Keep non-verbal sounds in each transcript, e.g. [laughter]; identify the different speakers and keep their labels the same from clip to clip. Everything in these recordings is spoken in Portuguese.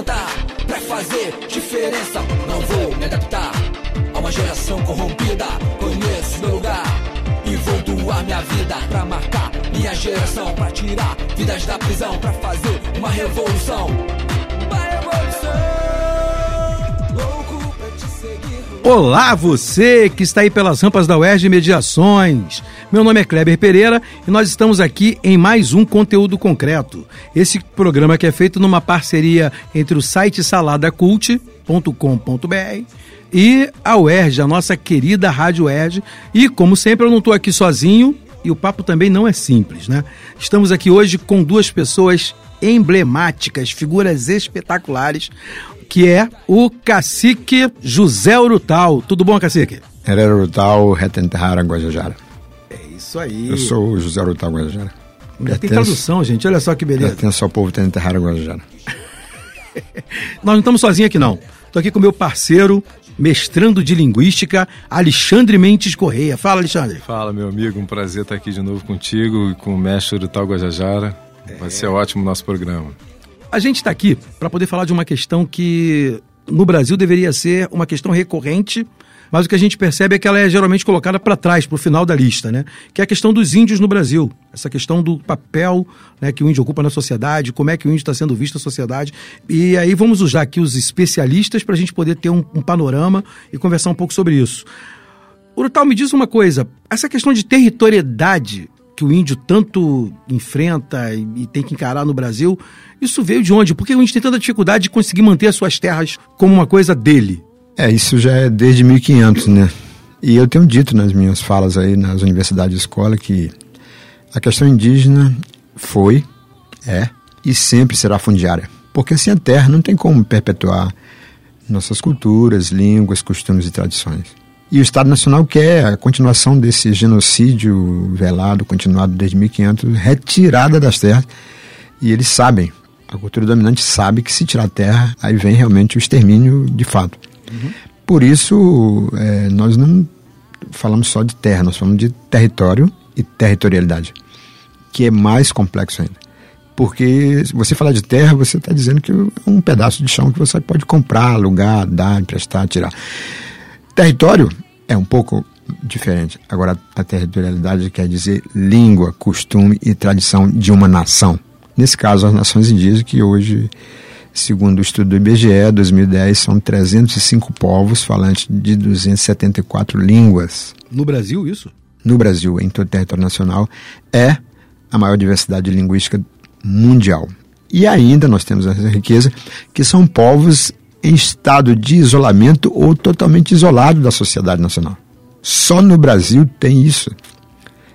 Speaker 1: Levantar pra fazer diferença. Não vou me adaptar a uma geração corrompida. Conheço meu lugar e vou doar minha vida pra marcar minha geração, pra tirar vidas da prisão, pra fazer uma revolução. Uma revolução.
Speaker 2: Olá, você que está aí pelas rampas da UERJ Mediações. Meu nome é Kleber Pereira e nós estamos aqui em mais um conteúdo concreto. Esse programa que é feito numa parceria entre o site saladacult.com.br e a UERJ, a nossa querida Rádio UERJ. E como sempre eu não estou aqui sozinho e o papo também não é simples, né? Estamos aqui hoje com duas pessoas emblemáticas, figuras espetaculares, que é o cacique José Urutau. Tudo bom, cacique?
Speaker 3: Herero Urutau, Retenterrara, Guajajara.
Speaker 2: É isso aí.
Speaker 3: Eu sou o José Urutau, Guajajara.
Speaker 2: Ainda tem tradução, gente. Olha só que beleza.
Speaker 3: Pertenço ao povo Retenterrara, Guajajara. [laughs]
Speaker 2: Nós não estamos sozinhos aqui, não. Estou aqui com meu parceiro, mestrando de linguística, Alexandre Mendes Correia. Fala, Alexandre.
Speaker 4: Fala, meu amigo, um prazer estar aqui de novo contigo e com o mestre Urutau Guajajara. Vai ser ótimo o nosso programa.
Speaker 2: A gente está aqui para poder falar de uma questão que no Brasil deveria ser uma questão recorrente, mas o que a gente percebe é que ela é geralmente colocada para trás, para o final da lista, né? Que é a questão dos índios no Brasil. Essa questão do papel né, que o índio ocupa na sociedade, como é que o índio está sendo visto na sociedade. E aí vamos usar aqui os especialistas para a gente poder ter um, um panorama e conversar um pouco sobre isso. Urutau, me diz uma coisa: essa questão de territorialidade que o índio tanto enfrenta e, e tem que encarar no Brasil, isso veio de onde? Por que o índio tem tanta dificuldade de conseguir manter as suas terras como uma coisa dele?
Speaker 3: É, isso já é desde 1500, né? E eu tenho dito nas minhas falas aí nas universidades de escola que a questão indígena foi, é e sempre será fundiária. Porque sem a terra não tem como perpetuar nossas culturas, línguas, costumes e tradições. E o Estado Nacional quer a continuação desse genocídio velado, continuado desde 1500, retirada das terras. E eles sabem, a cultura dominante sabe que se tirar a terra, aí vem realmente o extermínio de fato. Por isso, é, nós não falamos só de terra, nós falamos de território e territorialidade, que é mais complexo ainda. Porque se você falar de terra, você está dizendo que é um pedaço de chão que você pode comprar, alugar, dar, emprestar, tirar. Território é um pouco diferente. Agora, a territorialidade quer dizer língua, costume e tradição de uma nação. Nesse caso, as nações indígenas, que hoje, segundo o estudo do IBGE, 2010, são 305 povos falantes de 274 línguas.
Speaker 2: No Brasil, isso?
Speaker 3: No Brasil, em todo o território nacional, é a maior diversidade linguística mundial. E ainda nós temos essa riqueza, que são povos em estado de isolamento ou totalmente isolado da sociedade nacional. Só no Brasil tem isso.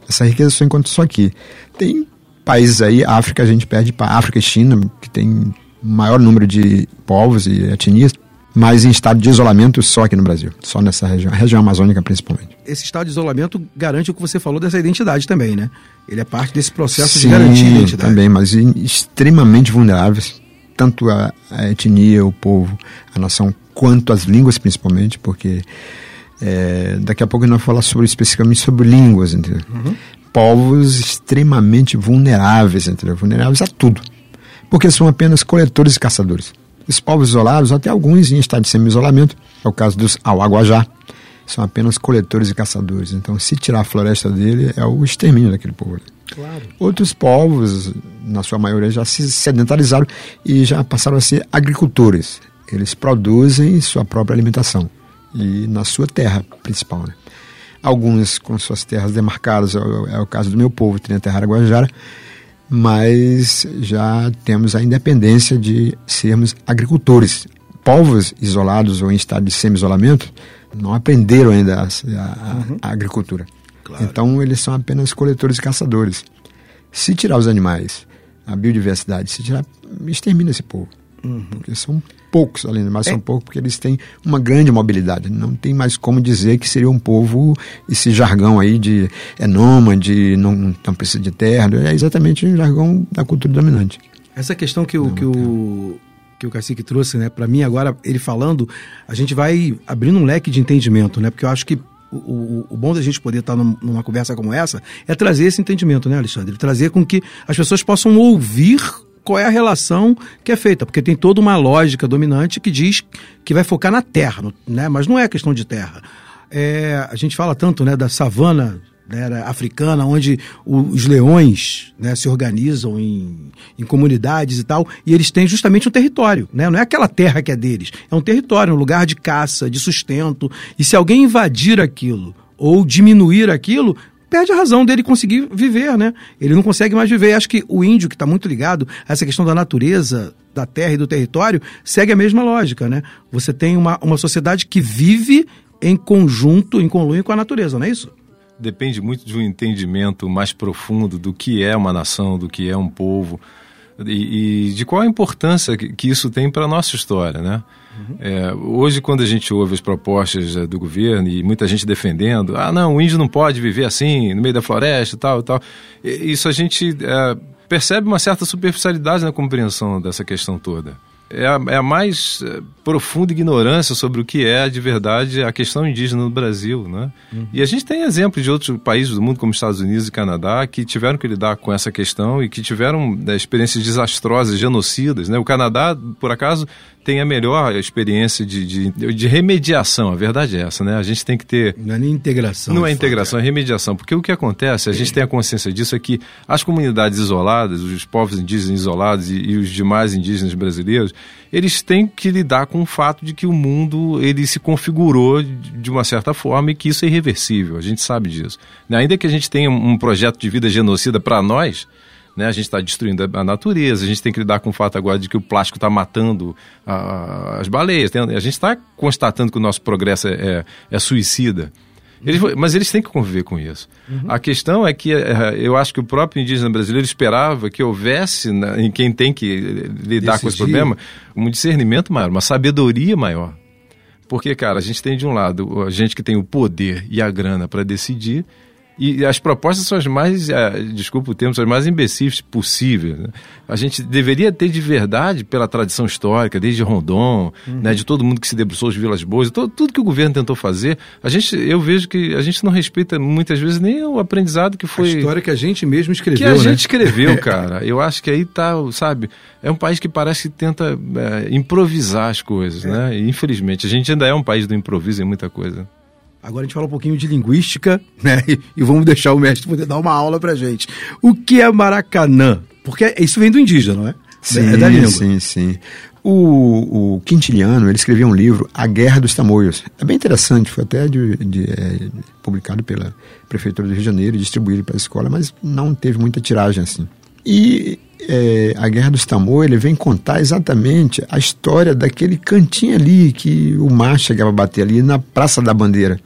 Speaker 3: Essa riqueza só encontra só aqui. Tem países aí, África, a gente perde para África e China, que tem maior número de povos e etnias, mas em estado de isolamento só aqui no Brasil, só nessa região, a região amazônica principalmente.
Speaker 2: Esse estado de isolamento garante o que você falou dessa identidade também, né? Ele é parte desse processo
Speaker 3: Sim,
Speaker 2: de garantir a identidade.
Speaker 3: também, mas em- extremamente vulneráveis, tanto a, a etnia, o povo, a nação, quanto as línguas principalmente, porque é, daqui a pouco nós vamos falar sobre, especificamente sobre línguas, entendeu? Povos extremamente vulneráveis, entendeu? Vulneráveis a tudo, porque são apenas coletores e caçadores. Os povos isolados, até alguns em estado de semi-isolamento, é o caso dos Auaguajá, são apenas coletores e caçadores. Então, se tirar a floresta dele, é o extermínio daquele povo.
Speaker 2: Claro.
Speaker 3: Outros povos, na sua maioria, já se sedentarizaram e já passaram a ser agricultores. Eles produzem sua própria alimentação e na sua terra principal. Né? alguns com suas terras demarcadas, é o, é caso do meu povo, Trinaterrara Guajara, mas já temos a independência de sermos agricultores. Povos isolados ou em estado de semi-isolamento não aprenderam ainda a, a, uhum. a agricultura. Claro. Então eles são apenas coletores e caçadores. Se tirar os animais, a biodiversidade, se tirar, extermina esse povo. Uhum. Porque são poucos, além de mais, é. são poucos porque eles têm uma grande mobilidade. Não tem mais como dizer que seria um povo, esse jargão aí de é nômade, não, não precisa de terra, é exatamente o jargão da cultura dominante.
Speaker 2: Essa questão que o, que o, que o Cacique trouxe, né, para mim agora, ele falando, a gente vai abrindo um leque de entendimento, né, porque eu acho que o, o, bom da gente poder estar numa conversa como essa é trazer esse entendimento, né, Alexandre? Trazer com que as pessoas possam ouvir qual é a relação que é feita, porque tem toda uma lógica dominante que diz que vai focar na terra, né? mas não é questão de terra. É, a gente fala tanto né, da savana né, africana, onde os leões né, se organizam em, em, comunidades e tal, e eles têm justamente um território, né? não é aquela terra que é deles, é um território, um lugar de caça, de sustento, e se alguém invadir aquilo ou diminuir aquilo, perde a razão dele conseguir viver, né? Ele não consegue mais viver. Acho que o índio, que está muito ligado a essa questão da natureza, da terra e do território, segue a mesma lógica, né? Você tem uma, uma sociedade que vive em conjunto, em conluio com a natureza, não é isso?
Speaker 4: Depende muito de um entendimento mais profundo do que é uma nação, do que é um povo e, e de qual a importância que, que isso tem para a nossa história, né? Uhum. É, hoje, quando a gente ouve as propostas é, do governo e muita gente defendendo, ah, não, o índio não pode viver assim, no meio da floresta tal tal, isso a gente é, percebe uma certa superficialidade na compreensão dessa questão toda é a, é a mais é, profunda ignorância sobre o que é de verdade a questão indígena no Brasil. Né? Uhum. E a gente tem exemplos de outros países do mundo, como Estados Unidos e Canadá, que tiveram que lidar com essa questão e que tiveram né, experiências desastrosas, genocidas. Né? O Canadá, por acaso, tem a melhor experiência de, de, de, remediação. A verdade é essa, né? A gente tem que ter.
Speaker 2: Não é nem integração.
Speaker 4: Não é integração, é remediação. Porque o que acontece, a gente tem a consciência disso, é que as comunidades isoladas, os povos indígenas isolados e, e os demais indígenas brasileiros, eles têm que lidar com o fato de que o mundo ele se configurou de uma certa forma e que isso é irreversível. A gente sabe disso. Ainda que a gente tenha um projeto de vida genocida para nós né? A gente está destruindo a natureza, a gente tem que lidar com o fato agora de que o plástico está matando a, as baleias. A gente está constatando que o nosso progresso é, é, é suicida. Eles, mas eles têm que conviver com isso. Uhum. A questão é que é, eu acho que o próprio indígena brasileiro esperava que houvesse, né, em quem tem que lidar com esse problema, um discernimento maior, uma sabedoria maior. Porque, cara, a gente tem de um lado a gente que tem o poder e a grana para decidir, e as propostas são as mais, uh, desculpa o termo, são as mais imbecis possíveis. Né? A gente deveria ter de verdade, pela tradição histórica, desde Rondon, uhum. né, de todo mundo que se debruçou as Vilas Boas, todo, tudo que o governo tentou fazer, a gente, eu vejo que a gente não respeita muitas vezes nem o aprendizado que foi...
Speaker 2: A história que a gente mesmo escreveu,
Speaker 4: Que a
Speaker 2: né?
Speaker 4: gente escreveu, [laughs] cara. Eu acho que aí tá, sabe, é um país que parece que tenta é, improvisar as coisas, é. né? E, infelizmente, a gente ainda é um país do improviso em muita coisa.
Speaker 2: Agora a gente fala um pouquinho de linguística, [laughs] né? E vamos deixar o mestre poder dar uma aula pra gente. O que é Maracanã? Porque isso vem do indígena, não é?
Speaker 3: Sim, é da língua. sim, sim. O, o Quintiliano, ele escreveu um livro, A Guerra dos Tamoios. É bem interessante, foi até de, de, é, publicado pela Prefeitura do Rio de Janeiro, distribuído para a escola, mas não teve muita tiragem assim. E é, a Guerra dos Tamoios, ele vem contar exatamente a história daquele cantinho ali que o mar chegava a bater ali na Praça da Bandeira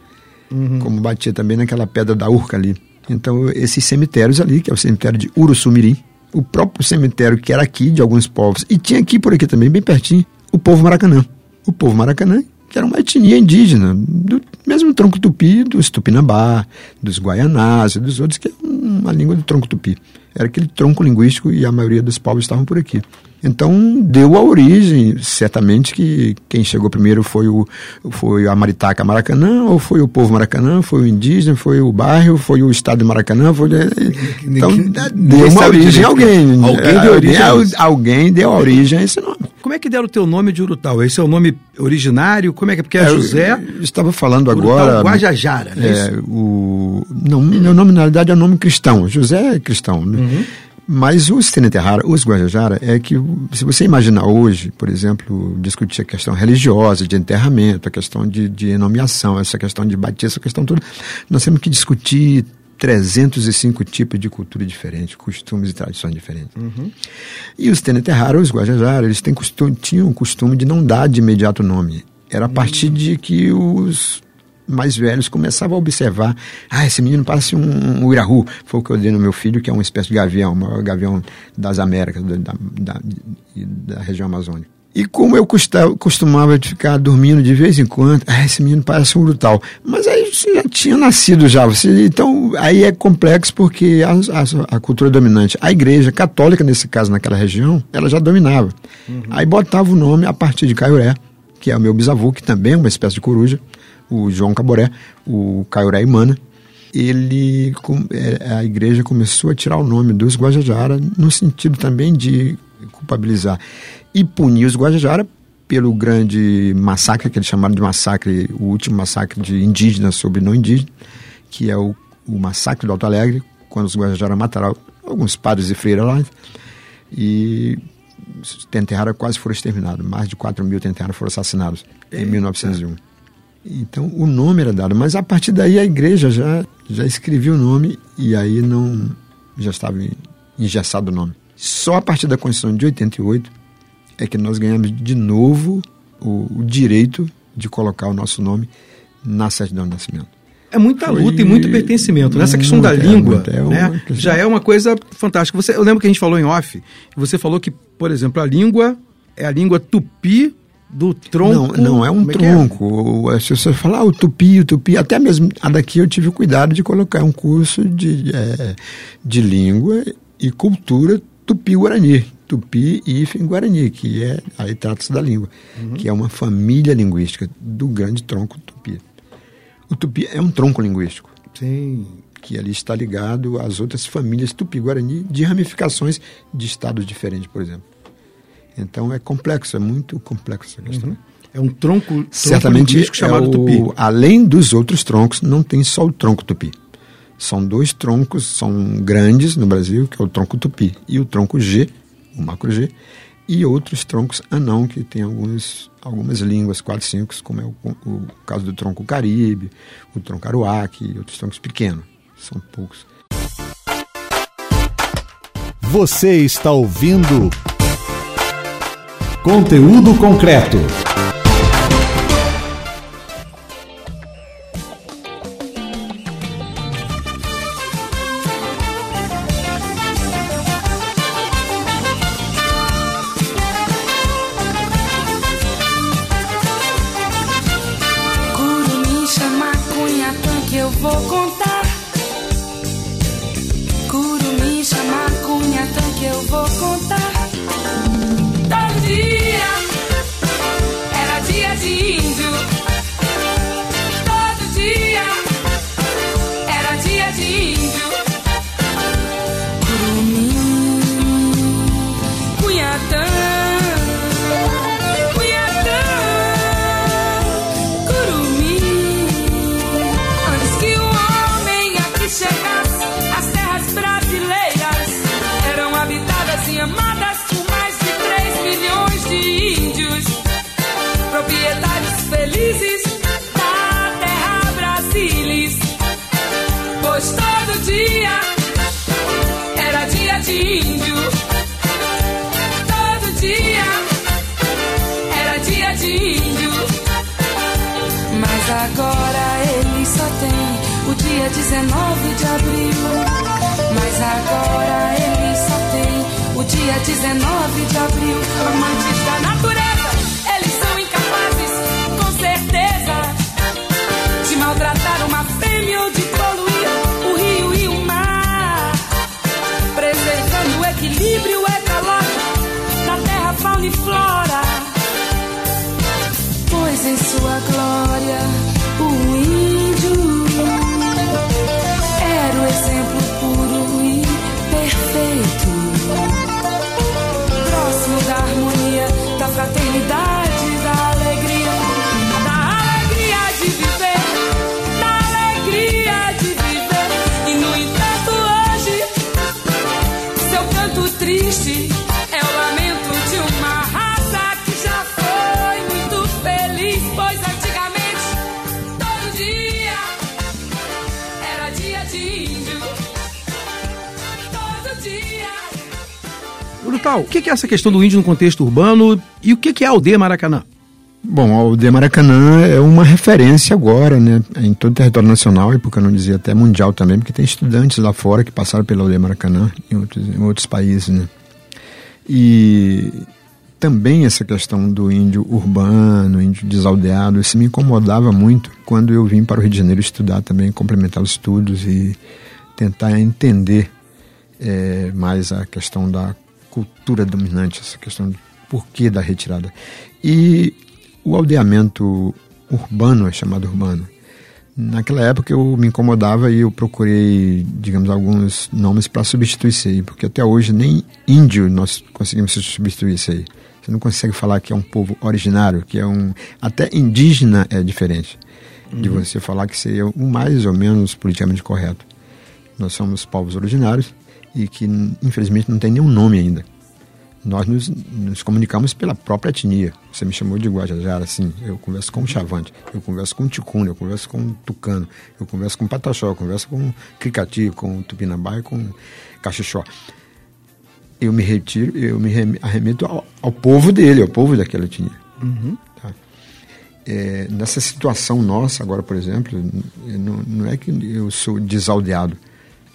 Speaker 3: uhum. como batia também naquela pedra da Urca ali. Então, esses cemitérios ali, que é o cemitério de Uruçumirim, o próprio cemitério que era aqui de alguns povos, e tinha aqui por aqui também, bem pertinho, o povo Maracanã. O povo Maracanã, que era uma etnia indígena, do mesmo tronco tupi dos Tupinambá, dos Guaianás e dos outros, que é uma língua do tronco tupi. Era aquele tronco linguístico e a maioria dos povos estavam por aqui. Então deu a origem, certamente que quem chegou primeiro foi o foi a Maritaca Maracanã, ou foi o povo Maracanã, foi o indígena, foi o bairro, foi o estado de Maracanã, foi então deu uma origem a alguém.
Speaker 2: Alguém deu origem.
Speaker 3: Alguém, alguém deu a origem a esse nome.
Speaker 2: Como é que deram o teu nome de Urutau? Esse é o nome originário? Como é que é? Porque é, José.
Speaker 3: Eu estava falando Urutau agora.
Speaker 2: Guajajara,
Speaker 3: né? É, o, não, meu nome na realidade é nome cristão. José é cristão. Né? Uhum. Mas os Teneterrara, os Guajajara, é que se você imaginar hoje, por exemplo, discutir a questão religiosa, de enterramento, a questão de, de nomeação, essa questão de batismo, essa questão toda, nós temos que discutir 305 tipos de cultura diferentes, costumes e tradições diferentes. Uhum. E os Teneterrara, os Guajajara, eles têm costume, tinham o costume de não dar de imediato nome. Era a partir uhum. de que os mais velhos começavam a observar. Ah, esse menino parece um, um irahu. Foi o que eu dei no meu filho, que é uma espécie de gavião, o maior gavião das Américas, da, da, da região amazônica. E como eu costumava ficar dormindo de vez em quando, ah, esse menino parece um brutal. Mas aí você já tinha nascido já. Você, então, aí é complexo porque a, a, a, cultura dominante, a igreja católica, nesse caso, naquela região, ela já dominava. Uhum. Aí botava o nome a partir de Caiuré, que é o meu bisavô, que também é uma espécie de coruja o João Caboré, o Caioré Imana, ele, é, a igreja começou a tirar o nome dos Guajajara no sentido também de culpabilizar e punir os Guajajara pelo grande massacre, que eles chamaram de massacre, o último massacre de indígenas sobre não indígenas, que é o, o massacre do Alto Alegre, quando os Guajajara mataram alguns padres e freiras lá, e Tenterrara quase foram exterminados, mais de 4 mil Tenterrara foram assassinados em 1901. Então o nome era dado, mas a partir daí a igreja já, já escrevia o nome e aí não já estava engessado o nome. Só a partir da Constituição de 88 é que nós ganhamos de novo o, o direito de colocar o nosso nome na certidão de nascimento.
Speaker 2: É muita Foi... luta e muito pertencimento. Nessa questão da língua, é, né, já é uma coisa fantástica. Você, eu lembro que a gente falou em off, você falou que, por exemplo, a língua é a língua tupi do tronco.
Speaker 3: Não, não é um é tronco. É? Se você falar ah, o tupi, o tupi, até mesmo a daqui eu tive cuidado de colocar um curso de, é, de língua e cultura tupi-guarani. Tupi e Guarani, que é, aí trata-se da língua, uhum. que é uma família linguística do grande tronco tupi. O tupi é um tronco linguístico.
Speaker 2: Sim.
Speaker 3: Que ali está ligado às outras famílias tupi-guarani de ramificações de estados diferentes, por exemplo. Então é complexo, é muito complexo essa questão. Uhum.
Speaker 2: É um tronco, tronco
Speaker 3: Certamente chamado é o, tupi. Além dos outros troncos, não tem só o tronco tupi. São dois troncos, são grandes no Brasil, que é o tronco tupi e o tronco G, o macro G, e outros troncos anão, que tem alguns, algumas línguas, quatro, cinco, como é o, o caso do tronco caribe, o tronco aruaque e outros troncos pequenos. São poucos.
Speaker 5: Você está ouvindo Conteúdo concreto.
Speaker 6: 19 de abril. Mas agora ele só tem o dia 19 de abril. Amante está
Speaker 2: na O que que é essa questão do índio no contexto urbano e o que que é a aldeia Maracanã?
Speaker 3: Bom, a aldeia Maracanã é uma referência agora, né, em todo o território nacional, e porque eu não dizia até mundial também, porque tem estudantes lá fora que passaram pela aldeia Maracanã em outros, em outros países, né. E também essa questão do índio urbano, índio desaldeado, isso me incomodava muito quando eu vim para o Rio de Janeiro estudar também, complementar os estudos e tentar entender eh, mais a questão da cultura dominante, essa questão do porquê da retirada. E o aldeamento urbano, é chamado urbano, naquela época eu me incomodava e eu procurei, digamos, alguns nomes para substituir isso aí, porque até hoje nem índio nós conseguimos substituir isso aí. Você não consegue falar que é um povo originário, que é um. Até indígena é diferente de você falar que seria o mais ou menos politicamente correto. Nós somos povos originários e que, infelizmente, não tem nenhum nome ainda. Nós nos, nos comunicamos pela própria etnia. Você me chamou de Guajajara, assim. Eu converso com o Chavante, eu converso com o Ticuna, eu converso com o Tucano, eu converso com o Pataxó, eu converso com o Cricati, com o Tupinambá e com o Caxixó. Eu me retiro, eu me rem- arremeto ao, ao povo dele, ao povo daquela etnia. Tá? É, nessa situação nossa agora, por exemplo, não, não é que eu sou desaldeado.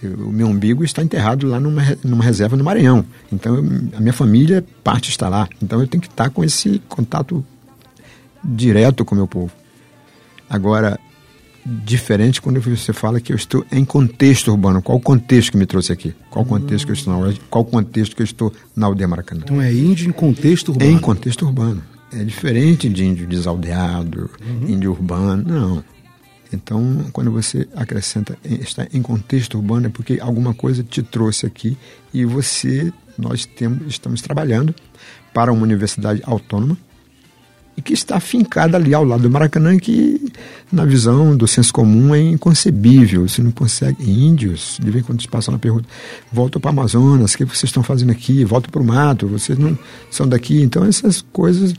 Speaker 3: O meu umbigo está enterrado lá numa, numa reserva no Maranhão. Então, eu- a minha família, parte está lá. Então, eu tenho que estar com esse contato direto com o meu povo. Agora, diferente quando você fala que eu estou em contexto urbano. Qual o contexto que me trouxe aqui? Qual o contexto que eu estou na aldeia? Qual o contexto que eu estou na aldeia Maracanã?
Speaker 2: Então é índio em contexto urbano.
Speaker 3: Em contexto urbano. É diferente de índio desaldeado, índio urbano, não. Então, quando você acrescenta está em contexto urbano, é porque alguma coisa te trouxe aqui e você, nós temos, estamos trabalhando para uma universidade autônoma e que está fincada ali ao lado do Maracanã, que na visão do senso comum é inconcebível. Você não consegue. Índios, de vez em quando te passam uma pergunta, voltam para o Amazonas, o que vocês estão fazendo aqui? Voltam para o mato, vocês não são daqui. Então essas coisas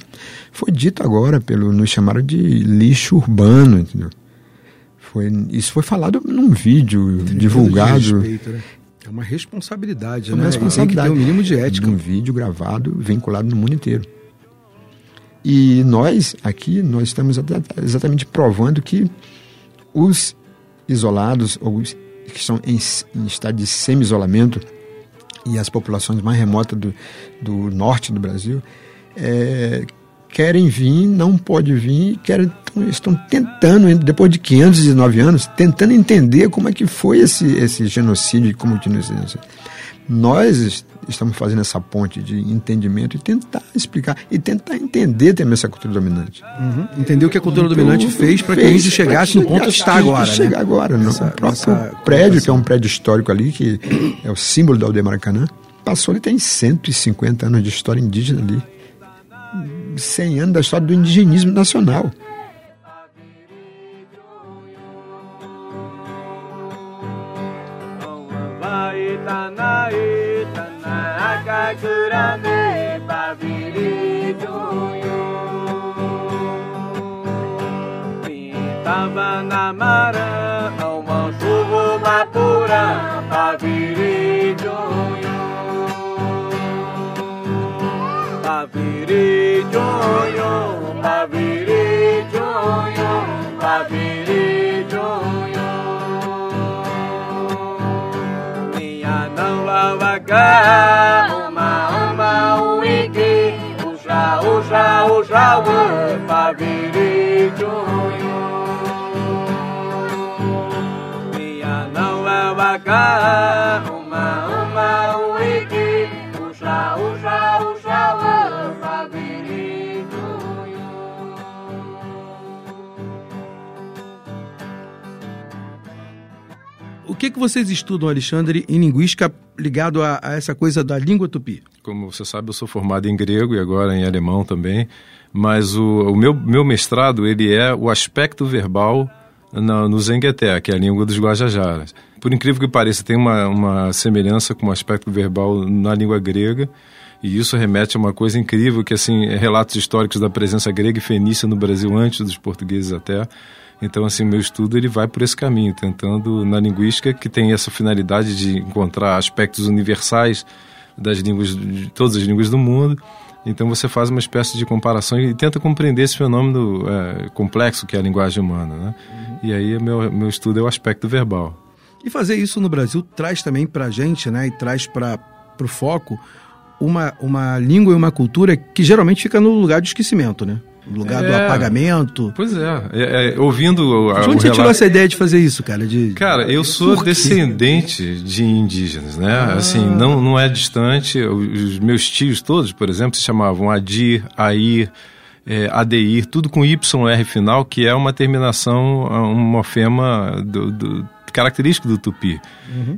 Speaker 3: foi dito agora pelo nos chamaram de lixo urbano, entendeu? Foi, isso foi falado num vídeo divulgado.
Speaker 2: De respeito, né? É uma responsabilidade,
Speaker 3: É uma
Speaker 2: né?
Speaker 3: responsabilidade.
Speaker 2: Tem que ter um mínimo de ética.
Speaker 3: Um vídeo gravado, vinculado no mundo inteiro. E nós, aqui, nós estamos exa- exatamente provando que os isolados, ou os que estão em, em estado de semi-isolamento, e as populações mais remotas do, do norte do Brasil, é, querem vir, não pode vir, querem, tão- estão tentando, depois de 509 anos, tentando entender como é que foi esse, esse genocídio, como que nós- nós est- estamos fazendo essa ponte de entendimento e tentar explicar, e tentar entender também essa cultura dominante.
Speaker 2: Uhum. Entender o que a cultura
Speaker 3: Então,
Speaker 2: dominante fez para que o índio
Speaker 3: pra
Speaker 2: chegasse no ponto que está agora.
Speaker 3: Chegar
Speaker 2: né?
Speaker 3: agora, no
Speaker 2: Essa-
Speaker 3: próprio
Speaker 2: essa
Speaker 3: prédio, que é um prédio histórico ali, que é o símbolo da aldeia Maracanã, passou, ele tem 150 anos de história indígena ali. 100 anos da história do indigenismo nacional.
Speaker 7: Tava na marã, Paviri jonho, paviri jonho. Minha não lava cá, uma, uiki, uxa, uxa, ué, paviri jonho. Minha não lava
Speaker 2: que, que vocês estudam, Alexandre, em linguística ligado a, a essa coisa da língua tupi?
Speaker 4: Como você sabe, eu sou formado em grego e agora em alemão também, mas o, o meu, meu mestrado ele é o aspecto verbal na, no Zengueté, que é a língua dos Guajajaras. por incrível que pareça, tem uma, uma semelhança com o aspecto verbal na língua grega. E isso remete a uma coisa incrível, que assim, relatos históricos da presença grega e fenícia no Brasil antes dos portugueses até. Então, assim, meu estudo ele vai por esse caminho, tentando na linguística que tem essa finalidade de encontrar aspectos universais das línguas de todas as línguas do mundo. Então você faz uma espécie de comparação e tenta compreender esse fenômeno é, complexo que é a linguagem humana, né? E aí meu meu estudo é o aspecto verbal.
Speaker 2: E fazer isso no Brasil traz também para a gente, né, e traz para o foco uma, uma língua e uma cultura que geralmente fica no lugar de esquecimento, né? Lugar do
Speaker 4: É.
Speaker 2: apagamento.
Speaker 4: Pois é, é, é, ouvindo o,
Speaker 2: De onde você tirou
Speaker 4: relato-
Speaker 2: essa ideia de fazer isso, cara? De...
Speaker 4: Cara, eu sou descendente de indígenas, né? Assim, não, não é distante. Os meus tios todos, por exemplo, se chamavam Adir, Air, é, Adeir, tudo com YR final, que é uma terminação, um morfema do, do- característico do tupi.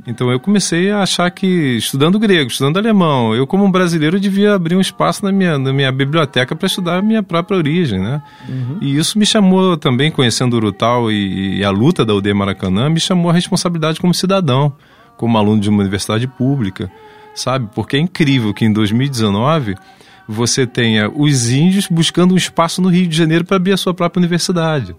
Speaker 4: Então eu comecei a achar que, estudando grego, estudando alemão, eu como um brasileiro devia abrir um espaço na minha, na minha biblioteca para estudar a minha própria origem, né? E isso me chamou também, conhecendo o Urutau e, e a luta da UD Maracanã, me chamou a responsabilidade como cidadão, como aluno de uma universidade pública, sabe? Porque é incrível que em 2019 você tenha os índios buscando um espaço no Rio de Janeiro para abrir a sua própria universidade.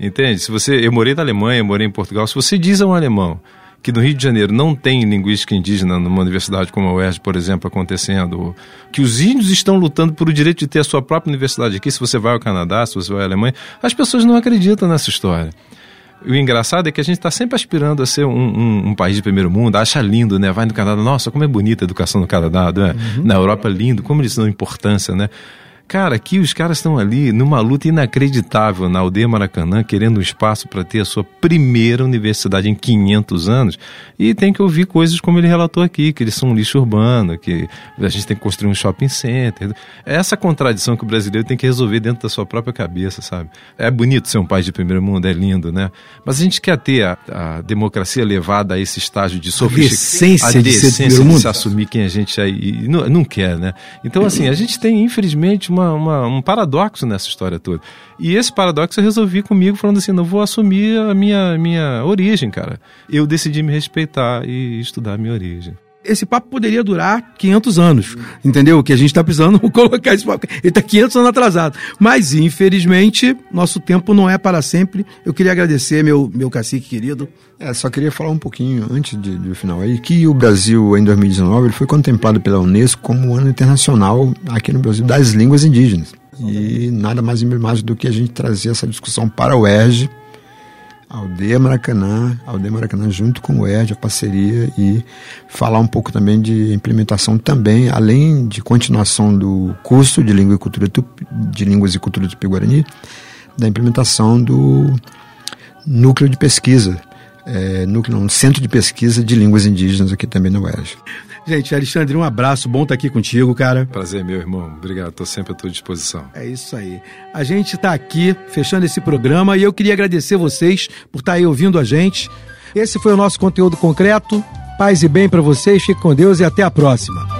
Speaker 4: Entende? Se você, eu morei na Alemanha, morei em Portugal. Se você diz a um alemão que no Rio de Janeiro não tem linguística indígena numa universidade como a UERJ, por exemplo, acontecendo, que os índios estão lutando por o direito de ter a sua própria universidade aqui, se você vai ao Canadá, se você vai à Alemanha, as pessoas não acreditam nessa história. O engraçado é que a gente está sempre aspirando a ser um, um- um país de primeiro mundo, acha lindo, né? Vai no Canadá, nossa, como é bonita a educação no Canadá, né? Na Europa, lindo, como eles dão importância, né? Cara, aqui os caras estão ali numa luta inacreditável na aldeia Maracanã, querendo um espaço para ter a sua primeira universidade em 500 anos. E tem que ouvir coisas como ele relatou aqui, que eles são um lixo urbano, que a gente tem que construir um shopping center. É essa contradição que o brasileiro tem que resolver dentro da sua própria cabeça, sabe? É bonito ser um país de primeiro mundo, é lindo, né? Mas a gente quer ter a, a democracia levada a esse estágio de sofisticação.
Speaker 2: decência de ser primeiro mundo.
Speaker 4: se assumir quem a gente é e não, não quer, né? Então, assim, a gente tem, infelizmente, uma, uma- um paradoxo nessa história toda. E esse paradoxo eu resolvi comigo, falando assim: não vou assumir a minha, minha origem, cara. Eu decidi me respeitar e estudar a minha origem.
Speaker 2: Esse papo poderia durar 500 anos, entendeu? Que a gente está precisando [laughs] colocar esse papo. Ele está 500 anos atrasado. Mas, infelizmente, nosso tempo não é para sempre. Eu queria agradecer, meu, meu cacique querido.
Speaker 3: É, só queria falar um pouquinho antes de- do final aí, que o Brasil, em 2019, ele foi contemplado pela Unesco como ano internacional aqui no Brasil das línguas indígenas. E nada mais emblemático do que a gente trazer essa discussão para o ERJ, Aldeia Maracanã, Aldeia Maracanã junto com o ERJ, a parceria, e falar um pouco também de implementação também, além de continuação do curso de, língua e cultura de línguas e cultura tupi-guarani, da implementação do núcleo de pesquisa, é, núcleo não, centro de pesquisa de línguas indígenas aqui também na UERJ.
Speaker 2: Gente, Alexandre, um abraço. Bom estar aqui contigo, cara.
Speaker 4: Prazer, meu irmão. Obrigado, estou sempre à tua disposição.
Speaker 2: É isso aí. A gente está aqui fechando esse programa e eu queria agradecer vocês por estar aí ouvindo a gente. Esse foi o nosso conteúdo concreto. Paz e bem para vocês. Fique com Deus e até a próxima.